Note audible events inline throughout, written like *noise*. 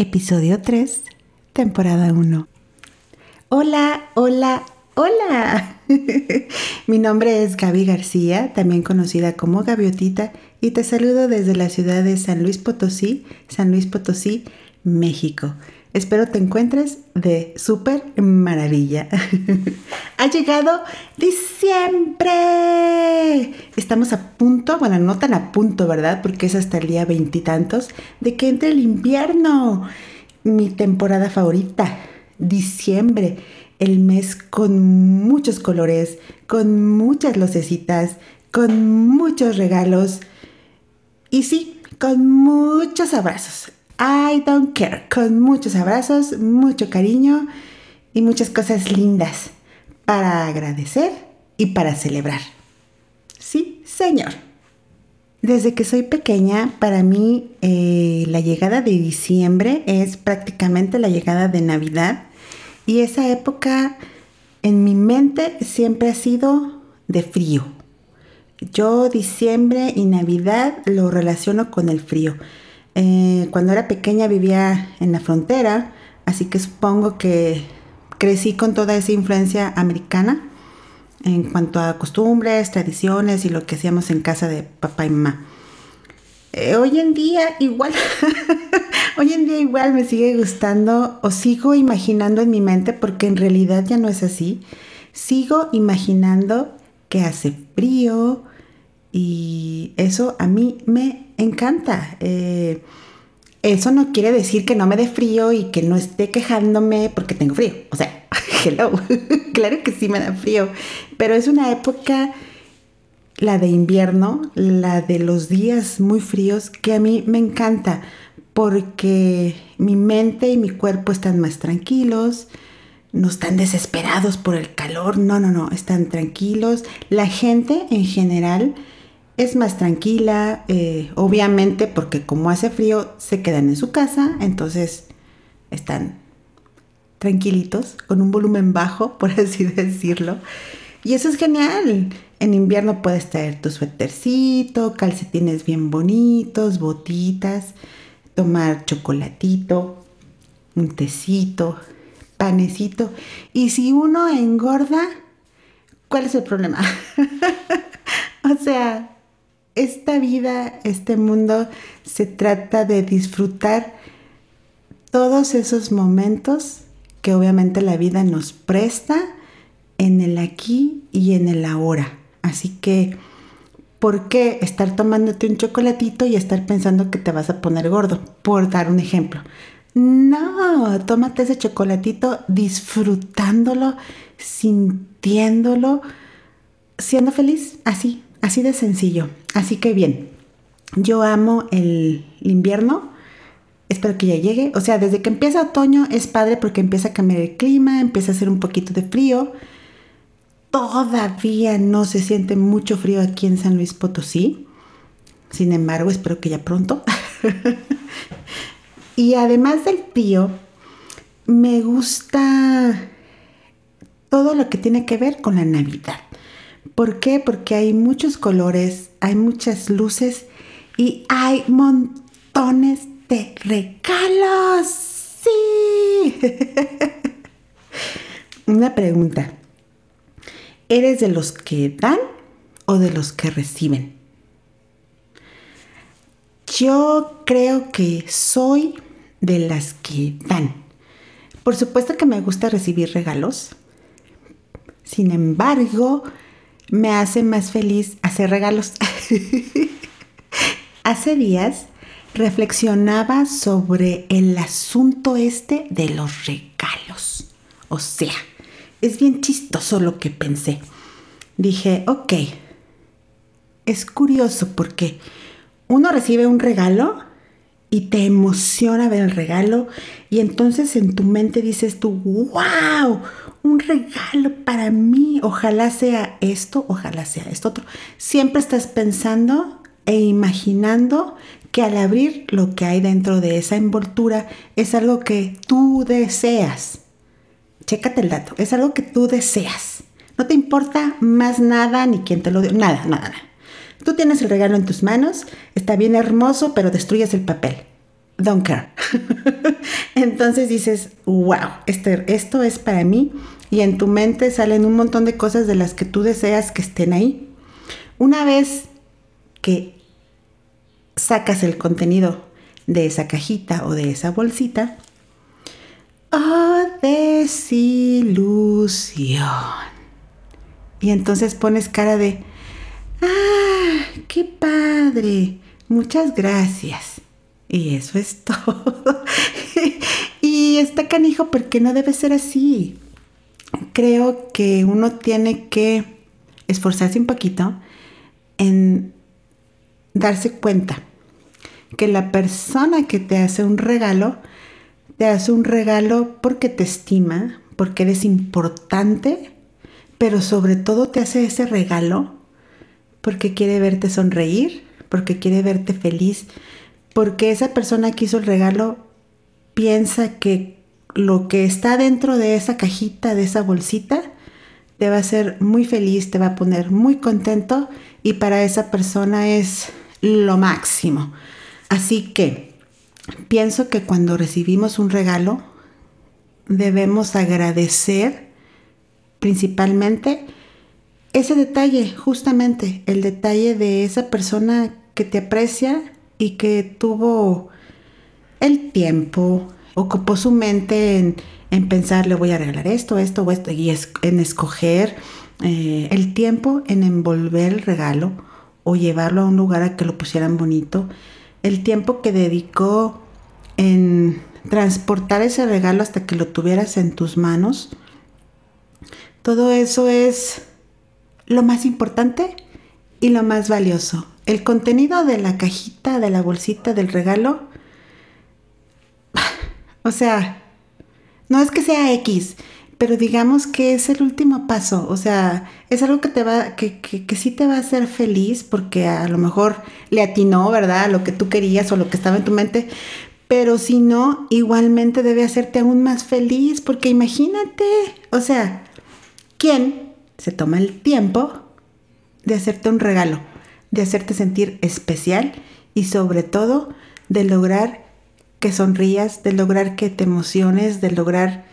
episodio 3, temporada 1. Hola, hola, hola. *laughs* Mi nombre es Gaby García, también conocida como Gaviotita, y te saludo desde la ciudad de San Luis Potosí, San Luis Potosí, México. Espero te encuentres de súper maravilla. *laughs* ha llegado diciembre. Estamos a punto, bueno, no tan a punto, ¿verdad? Porque es hasta el día veintitantos de que entre el invierno. Mi temporada favorita, diciembre. El mes con muchos colores, con muchas lucecitas, con muchos regalos y sí, con muchos abrazos. I don't care. Con muchos abrazos, mucho cariño y muchas cosas lindas para agradecer y para celebrar. Sí, señor. Desde que soy pequeña, para mí eh, la llegada de diciembre es prácticamente la llegada de Navidad y esa época en mi mente siempre ha sido de frío. Yo diciembre y Navidad lo relaciono con el frío. Eh, cuando era pequeña vivía en la frontera, así que supongo que crecí con toda esa influencia americana en cuanto a costumbres, tradiciones y lo que hacíamos en casa de papá y mamá. Eh, hoy en día igual, *laughs* hoy en día igual me sigue gustando o sigo imaginando en mi mente porque en realidad ya no es así. Sigo imaginando que hace frío y eso a mí me encanta. Eh, eso no quiere decir que no me dé frío y que no esté quejándome porque tengo frío. O sea, *laughs* hello, *laughs* claro que sí me da frío, pero es una época, la de invierno, la de los días muy fríos, que a mí me encanta porque mi mente y mi cuerpo están más tranquilos, no están desesperados por el calor, no, no, no, están tranquilos. La gente en general es más tranquila, eh, obviamente porque como hace frío se quedan en su casa, entonces están tranquilitos, con un volumen bajo, *laughs* por así decirlo. Y eso es genial. En invierno puedes traer tu suétercito, calcetines bien bonitos, botitas, tomar chocolatito, un tecito, panecito. Y si uno engorda, ¿cuál es el problema? *laughs* o sea, esta vida, este mundo, se trata de disfrutar todos esos momentos que obviamente la vida nos presta en el aquí y en el ahora. Así que, ¿por qué estar tomándote un chocolatito y estar pensando que te vas a poner gordo? Por dar un ejemplo. No, tómate ese chocolatito disfrutándolo, sintiéndolo, siendo feliz, así, así de sencillo. Así que bien, yo amo el invierno. Espero que ya llegue. O sea, desde que empieza otoño es padre porque empieza a cambiar el clima, empieza a hacer un poquito de frío. Todavía no se siente mucho frío aquí en San Luis Potosí. Sin embargo, espero que ya pronto. *laughs* y además del frío, me gusta todo lo que tiene que ver con la Navidad. ¿Por qué? Porque hay muchos colores, hay muchas luces y hay montones de regalos. Sí. *laughs* Una pregunta. ¿Eres de los que dan o de los que reciben? Yo creo que soy de las que dan. Por supuesto que me gusta recibir regalos. Sin embargo, me hace más feliz hacer regalos. *laughs* Hace días reflexionaba sobre el asunto este de los regalos. O sea, es bien chistoso lo que pensé. Dije, ok, es curioso porque uno recibe un regalo y te emociona ver el regalo y entonces en tu mente dices tú, wow, un regalo para mí, ojalá sea esto, ojalá sea esto otro. Siempre estás pensando e imaginando que al abrir lo que hay dentro de esa envoltura es algo que tú deseas. Chécate el dato, es algo que tú deseas. No te importa más nada ni quién te lo dio, nada, nada, nada. Tú tienes el regalo en tus manos, está bien hermoso, pero destruyes el papel. don't care. *laughs* Entonces dices, wow, este, esto es para mí y en tu mente salen un montón de cosas de las que tú deseas que estén ahí. Una vez que sacas el contenido de esa cajita o de esa bolsita, oh desilusión. Y entonces pones cara de, ah, qué padre, muchas gracias. Y eso es *laughs* todo. y está canijo porque no debe ser así creo que uno tiene que esforzarse un poquito en darse cuenta que la persona que te hace un regalo, te hace un regalo porque te estima, porque eres importante, pero sobre todo te hace ese regalo porque quiere verte sonreír, porque quiere verte feliz, porque esa persona que hizo el regalo piensa que lo que está dentro de esa cajita, de esa bolsita, te va a hacer muy feliz, te va a poner muy contento y para esa persona es lo máximo. Así que pienso que cuando recibimos un regalo debemos agradecer principalmente ese detalle, justamente el detalle de esa persona que te aprecia y que tuvo el tiempo, ocupó su mente en, pensar, le voy a regalar esto, esto o esto, y en escoger eh, el tiempo en envolver el regalo o llevarlo a un lugar a que lo pusieran bonito, el tiempo que dedicó en transportar ese regalo hasta que lo tuvieras en tus manos, todo eso es lo más importante y lo más valioso. El contenido de la cajita, de la bolsita del regalo, *sighs* o sea, no es que sea X, pero digamos que es el último paso. O sea, es algo que te va, que, que, sí te va a hacer feliz porque a lo mejor le atinó, ¿verdad? A lo que tú querías o lo que estaba en tu mente. Pero si no, igualmente debe hacerte aún más feliz porque imagínate, o sea, ¿quién se toma el tiempo de hacerte un regalo, de hacerte sentir especial y sobre todo de lograr que sonrías, de lograr que te emociones, de lograr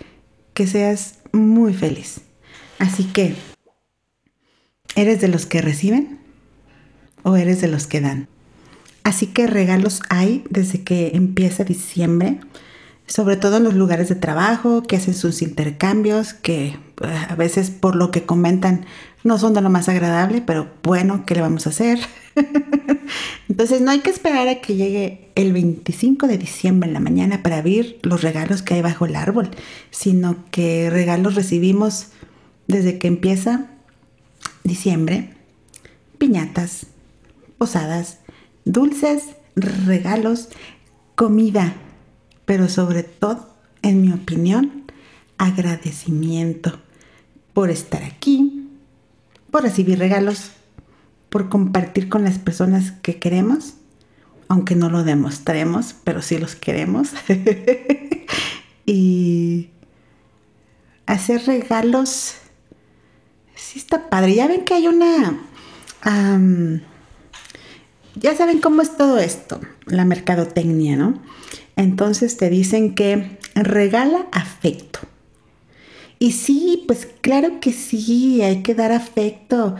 que seas muy feliz. Así que, ¿eres de los que reciben o eres de los que dan? Así que regalos hay desde que empieza diciembre, sobre todo en los lugares de trabajo, que hacen sus intercambios, que eh, a veces por lo que comentan no son de lo más agradable, pero bueno, ¿qué le vamos a hacer? *laughs* Entonces no hay que esperar a que llegue el 25 de diciembre en la mañana para abrir los regalos que hay bajo el árbol, sino que regalos recibimos desde que empieza diciembre, piñatas, posadas, dulces, regalos, comida, pero sobre todo, en mi opinión, agradecimiento por estar aquí, por recibir regalos por compartir con las personas que queremos, aunque no lo demostremos, pero sí los queremos. *laughs* y hacer regalos, sí está padre. Ya ven que hay una... ya saben cómo es todo esto, la mercadotecnia, ¿no? Entonces te dicen que regala afecto. Y sí, pues claro que sí, hay que dar afecto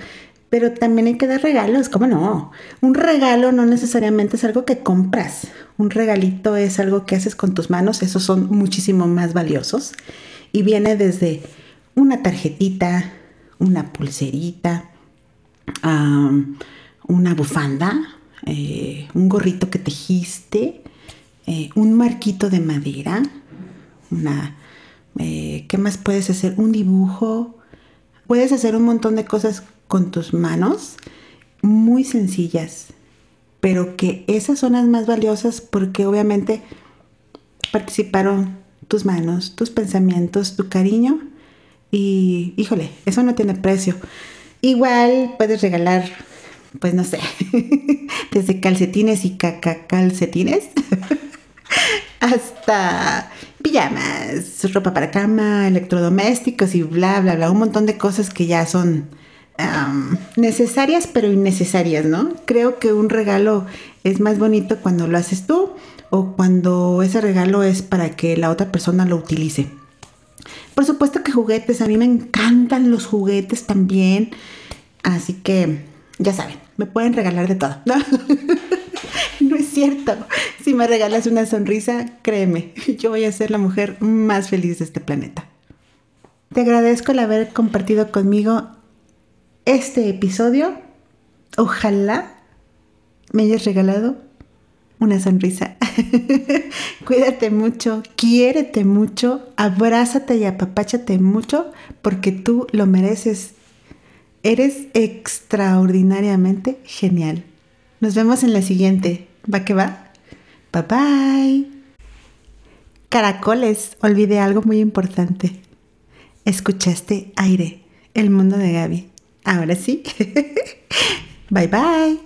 pero también hay que dar regalos, ¿cómo no? Un regalo no necesariamente es algo que compras, un regalito es algo que haces con tus manos, esos son muchísimo más valiosos y viene desde una tarjetita, una pulserita, una bufanda, eh, un gorrito que tejiste, eh, un marquito de madera, una, eh, ¿qué más puedes hacer? Un dibujo, puedes hacer un montón de cosas con tus manos muy sencillas, pero que esas son las más valiosas porque obviamente participaron tus manos, tus pensamientos, tu cariño y híjole, eso no tiene precio. Igual puedes regalar, pues no sé, *laughs* desde calcetines y caca calcetines *laughs* hasta pijamas, ropa para cama, electrodomésticos y bla, bla, bla, un montón de cosas que ya son necesarias pero innecesarias, ¿no? Creo que un regalo es más bonito cuando lo haces tú o cuando ese regalo es para que la otra persona lo utilice. Por supuesto que juguetes, a mí me encantan los juguetes también, así que ya saben, me pueden regalar de todo. *laughs* No, es cierto. Si me regalas una sonrisa, créeme, yo voy a ser la mujer más feliz de este planeta. Te agradezco el haber compartido conmigo este episodio. Ojalá me hayas regalado una sonrisa. *laughs* Cuídate mucho, quiérete mucho, abrázate y apapáchate mucho porque tú lo mereces. Eres extraordinariamente genial. Nos vemos en la siguiente. ¿Va que va? Bye bye. Caracoles, olvidé algo muy importante. Escuchaste aire, el mundo de Gaby. Ahora sí. *laughs* bye bye.